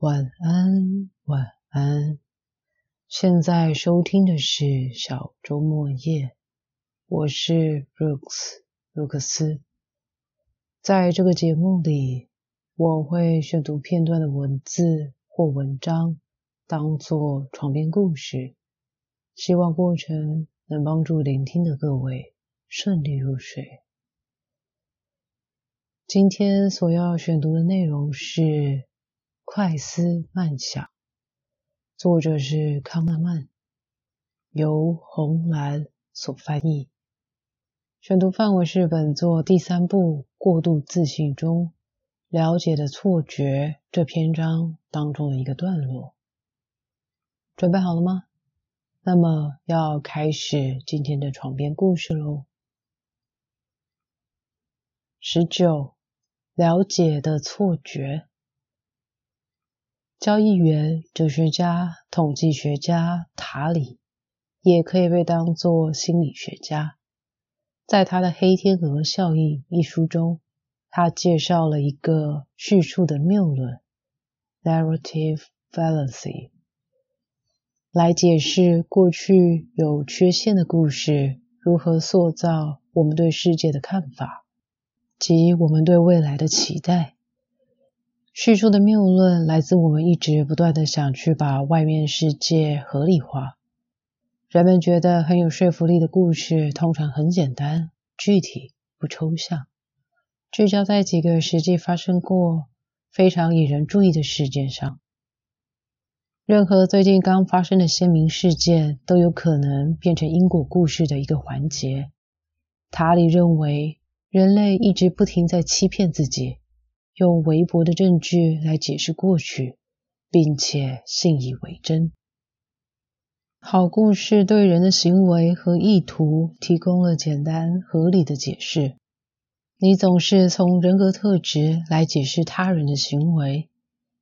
晚安，晚安。现在收听的是小周末夜，我是 Rooks 卢克斯。在这个节目里，我会选读片段的文字或文章，当做床边故事，希望过程能帮助聆听的各位顺利入睡。今天所要选读的内容是。快思慢想，作者是康纳曼，由红蓝所翻译。选读范围是本作第三部《过度自信中了解的错觉》这篇章当中的一个段落。准备好了吗？那么要开始今天的床边故事喽。十九，了解的错觉。交易员、哲学家、统计学家塔里，也可以被当作心理学家。在他的《黑天鹅效应》一书中，他介绍了一个叙述的谬论 （narrative fallacy），来解释过去有缺陷的故事如何塑造我们对世界的看法及我们对未来的期待。叙述的谬论来自我们一直不断的想去把外面世界合理化。人们觉得很有说服力的故事通常很简单、具体、不抽象，聚焦在几个实际发生过、非常引人注意的事件上。任何最近刚发生的鲜明事件都有可能变成因果故事的一个环节。塔里认为，人类一直不停在欺骗自己。用微薄的证据来解释过去，并且信以为真。好故事对人的行为和意图提供了简单合理的解释。你总是从人格特质来解释他人的行为，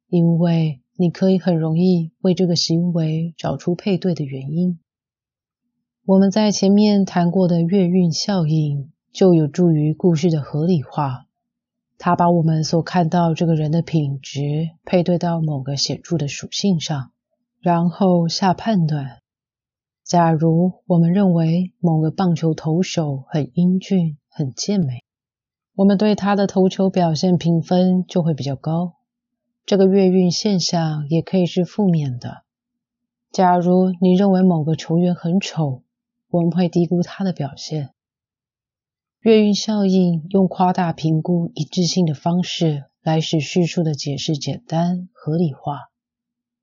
因为你可以很容易为这个行为找出配对的原因。我们在前面谈过的月晕效应就有助于故事的合理化。他把我们所看到这个人的品质配对到某个显著的属性上，然后下判断。假如我们认为某个棒球投手很英俊、很健美，我们对他的投球表现评分就会比较高。这个月运现象也可以是负面的。假如你认为某个球员很丑，我们会低估他的表现。月晕效应用夸大评估一致性的方式来使叙述的解释简单合理化。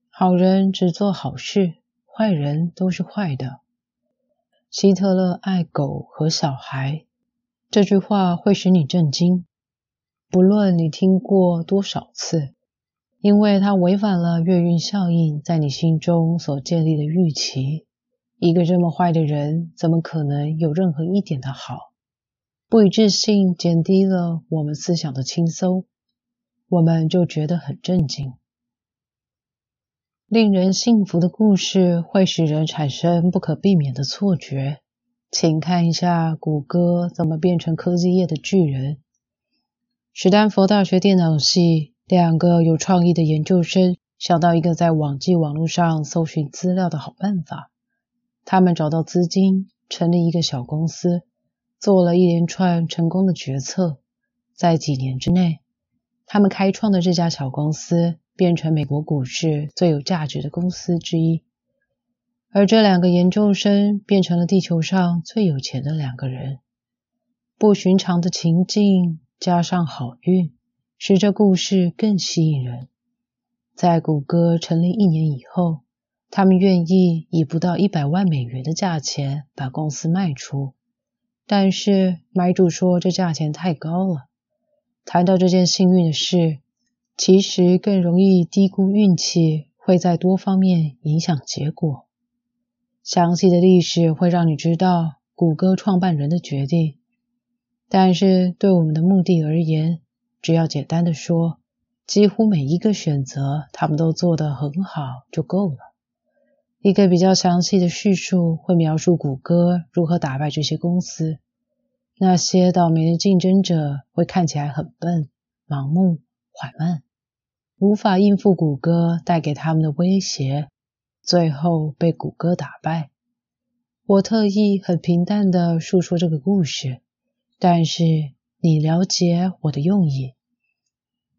好人只做好事，坏人都是坏的。希特勒爱狗和小孩，这句话会使你震惊，不论你听过多少次，因为它违反了月晕效应在你心中所建立的预期。一个这么坏的人，怎么可能有任何一点的好？不一致性减低了我们思想的轻松，我们就觉得很震惊。令人信服的故事会使人产生不可避免的错觉。请看一下谷歌怎么变成科技业的巨人。史丹佛大学电脑系两个有创意的研究生想到一个在网际网络上搜寻资料的好办法。他们找到资金，成立一个小公司。做了一连串成功的决策，在几年之内，他们开创的这家小公司变成美国股市最有价值的公司之一。而这两个研究生变成了地球上最有钱的两个人。不寻常的情境加上好运，使这故事更吸引人。在谷歌成立一年以后，他们愿意以不到一百万美元的价钱把公司卖出。但是买主说这价钱太高了。谈到这件幸运的事，其实更容易低估运气会在多方面影响结果。详细的历史会让你知道谷歌创办人的决定，但是对我们的目的而言，只要简单的说，几乎每一个选择他们都做得很好就够了。一个比较详细的叙述会描述谷歌如何打败这些公司。那些倒霉的竞争者会看起来很笨、盲目、缓慢。无法应付谷歌带给他们的威胁，最后被谷歌打败。我特意很平淡的述说这个故事，但是你了解我的用意。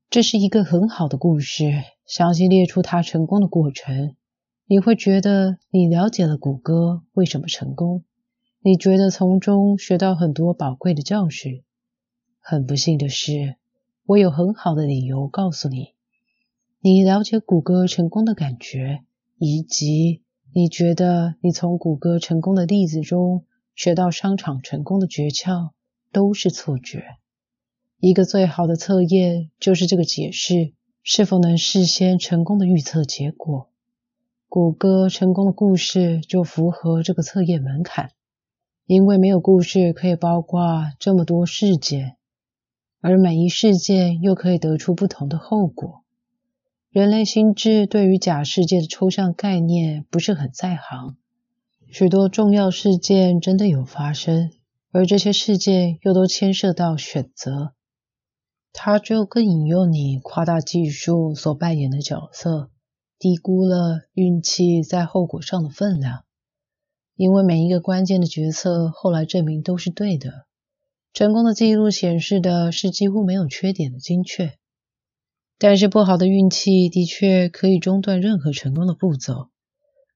这是一个很好的故事，详细列出他成功的过程。你会觉得你了解了谷歌为什么成功，你觉得从中学到很多宝贵的教训。很不幸的是，我有很好的理由告诉你，你了解谷歌成功的感觉，以及你觉得你从谷歌成功的例子中学到商场成功的诀窍，都是错觉。一个最好的测验就是这个解释是否能事先成功的预测结果。谷歌成功的故事就符合这个测验门槛，因为没有故事可以包括这么多事件，而每一事件又可以得出不同的后果。人类心智对于假世界的抽象概念不是很在行，许多重要事件真的有发生，而这些事件又都牵涉到选择，它就更引诱你夸大技术所扮演的角色。低估了运气在后果上的分量，因为每一个关键的决策后来证明都是对的。成功的记录显示的是几乎没有缺点的精确，但是不好的运气的确可以中断任何成功的步骤。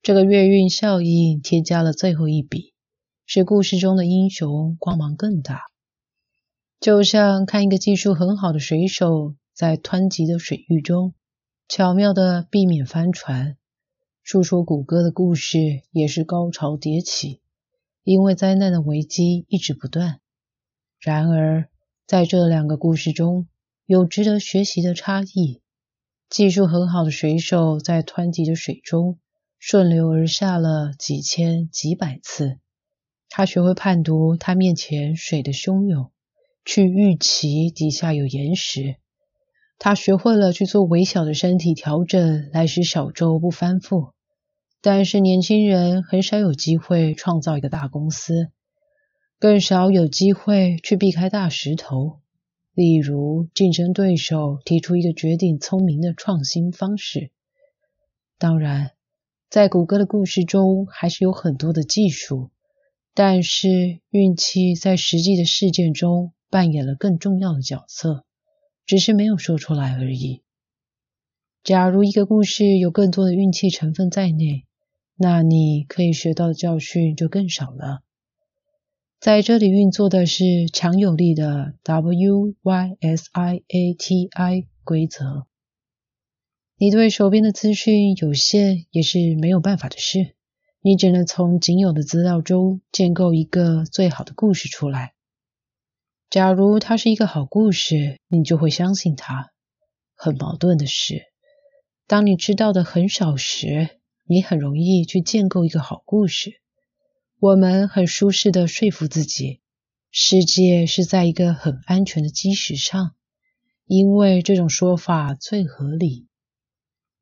这个月运效应添加了最后一笔，使故事中的英雄光芒更大。就像看一个技术很好的水手在湍急的水域中。巧妙的避免翻船，述说谷歌的故事也是高潮迭起，因为灾难的危机一直不断。然而，在这两个故事中有值得学习的差异。技术很好的水手在湍急的水中顺流而下了几千几百次，他学会判读他面前水的汹涌，去预期底下有岩石。他学会了去做微小的身体调整，来使小舟不翻覆。但是年轻人很少有机会创造一个大公司，更少有机会去避开大石头。例如，竞争对手提出一个绝顶聪明的创新方式。当然，在谷歌的故事中，还是有很多的技术，但是运气在实际的事件中扮演了更重要的角色。只是没有说出来而已。假如一个故事有更多的运气成分在内，那你可以学到的教训就更少了。在这里运作的是强有力的 W Y S I A T I 规则。你对手边的资讯有限也是没有办法的事，你只能从仅有的资料中建构一个最好的故事出来。假如它是一个好故事，你就会相信它。很矛盾的是，当你知道的很少时，你很容易去建构一个好故事。我们很舒适的说服自己，世界是在一个很安全的基石上，因为这种说法最合理。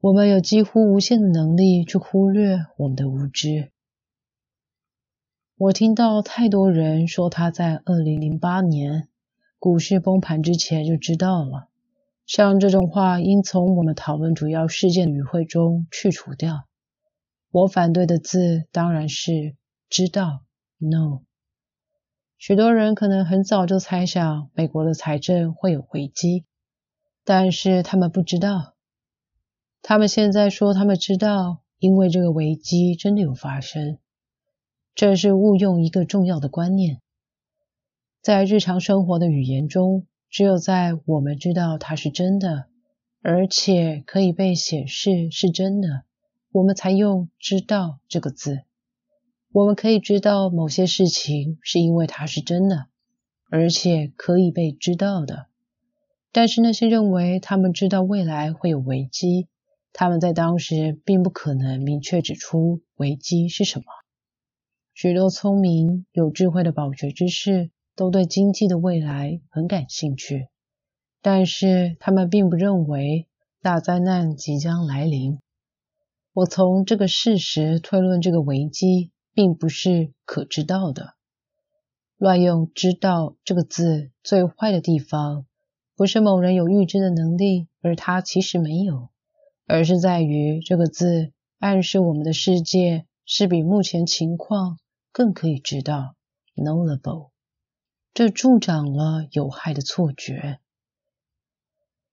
我们有几乎无限的能力去忽略我们的无知。我听到太多人说他在二零零八年股市崩盘之前就知道了，像这种话应从我们讨论主要事件的语汇中去除掉。我反对的字当然是知道，no。许多人可能很早就猜想美国的财政会有危机，但是他们不知道。他们现在说他们知道，因为这个危机真的有发生。这是误用一个重要的观念，在日常生活的语言中，只有在我们知道它是真的，而且可以被显示是真的，我们才用“知道”这个字。我们可以知道某些事情是因为它是真的，而且可以被知道的。但是那些认为他们知道未来会有危机，他们在当时并不可能明确指出危机是什么。许多聪明有智慧的饱学之士都对经济的未来很感兴趣，但是他们并不认为大灾难即将来临。我从这个事实推论，这个危机并不是可知道的。乱用“知道”这个字最坏的地方，不是某人有预知的能力，而他其实没有，而是在于这个字暗示我们的世界是比目前情况更可以知道 （knowable）。这助长了有害的错觉。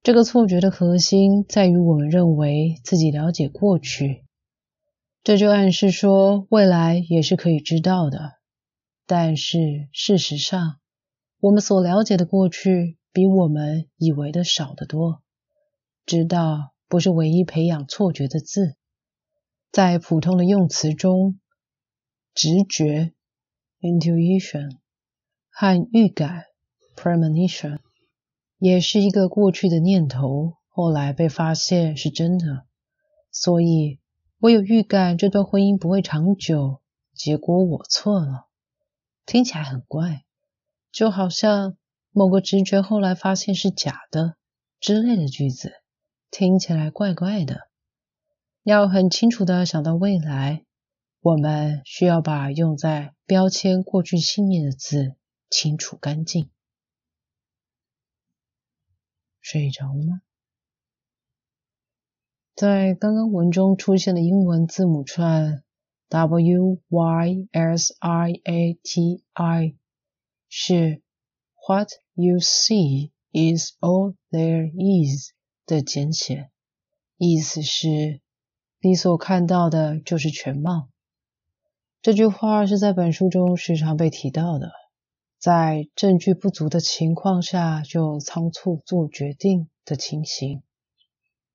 这个错觉的核心在于我们认为自己了解过去，这就暗示说未来也是可以知道的。但是事实上，我们所了解的过去比我们以为的少得多。知道不是唯一培养错觉的字，在普通的用词中，直觉 （intuition） 和预感 （premonition）。也是一个过去的念头，后来被发现是真的，所以我有预感这段婚姻不会长久。结果我错了，听起来很怪，就好像某个直觉后来发现是假的之类的句子，听起来怪怪的。要很清楚的想到未来，我们需要把用在标签过去信念的字清除干净。睡着了吗？在刚刚文中出现的英文字母串 W Y S I A T I 是 What you see is all there is 的简写，意思是你所看到的就是全貌。这句话是在本书中时常被提到的。在证据不足的情况下就仓促做决定的情形，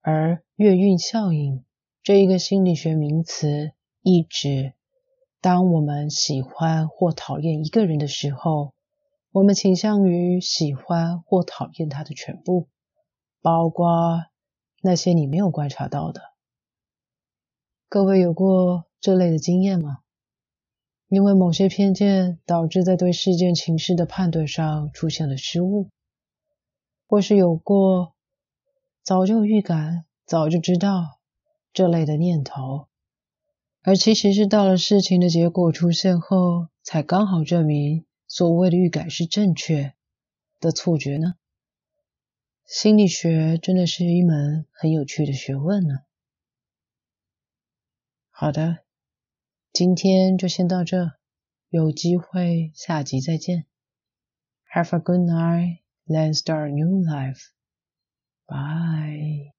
而月晕效应这一个心理学名词，意指当我们喜欢或讨厌一个人的时候，我们倾向于喜欢或讨厌他的全部，包括那些你没有观察到的。各位有过这类的经验吗？因为某些偏见导致在对事件情势的判断上出现了失误，或是有过早就预感、早就知道这类的念头，而其实是到了事情的结果出现后，才刚好证明所谓的预感是正确的错觉呢？心理学真的是一门很有趣的学问呢。好的。今天就先到这，有机会下集再见。Have a good night, then start a new life. Bye.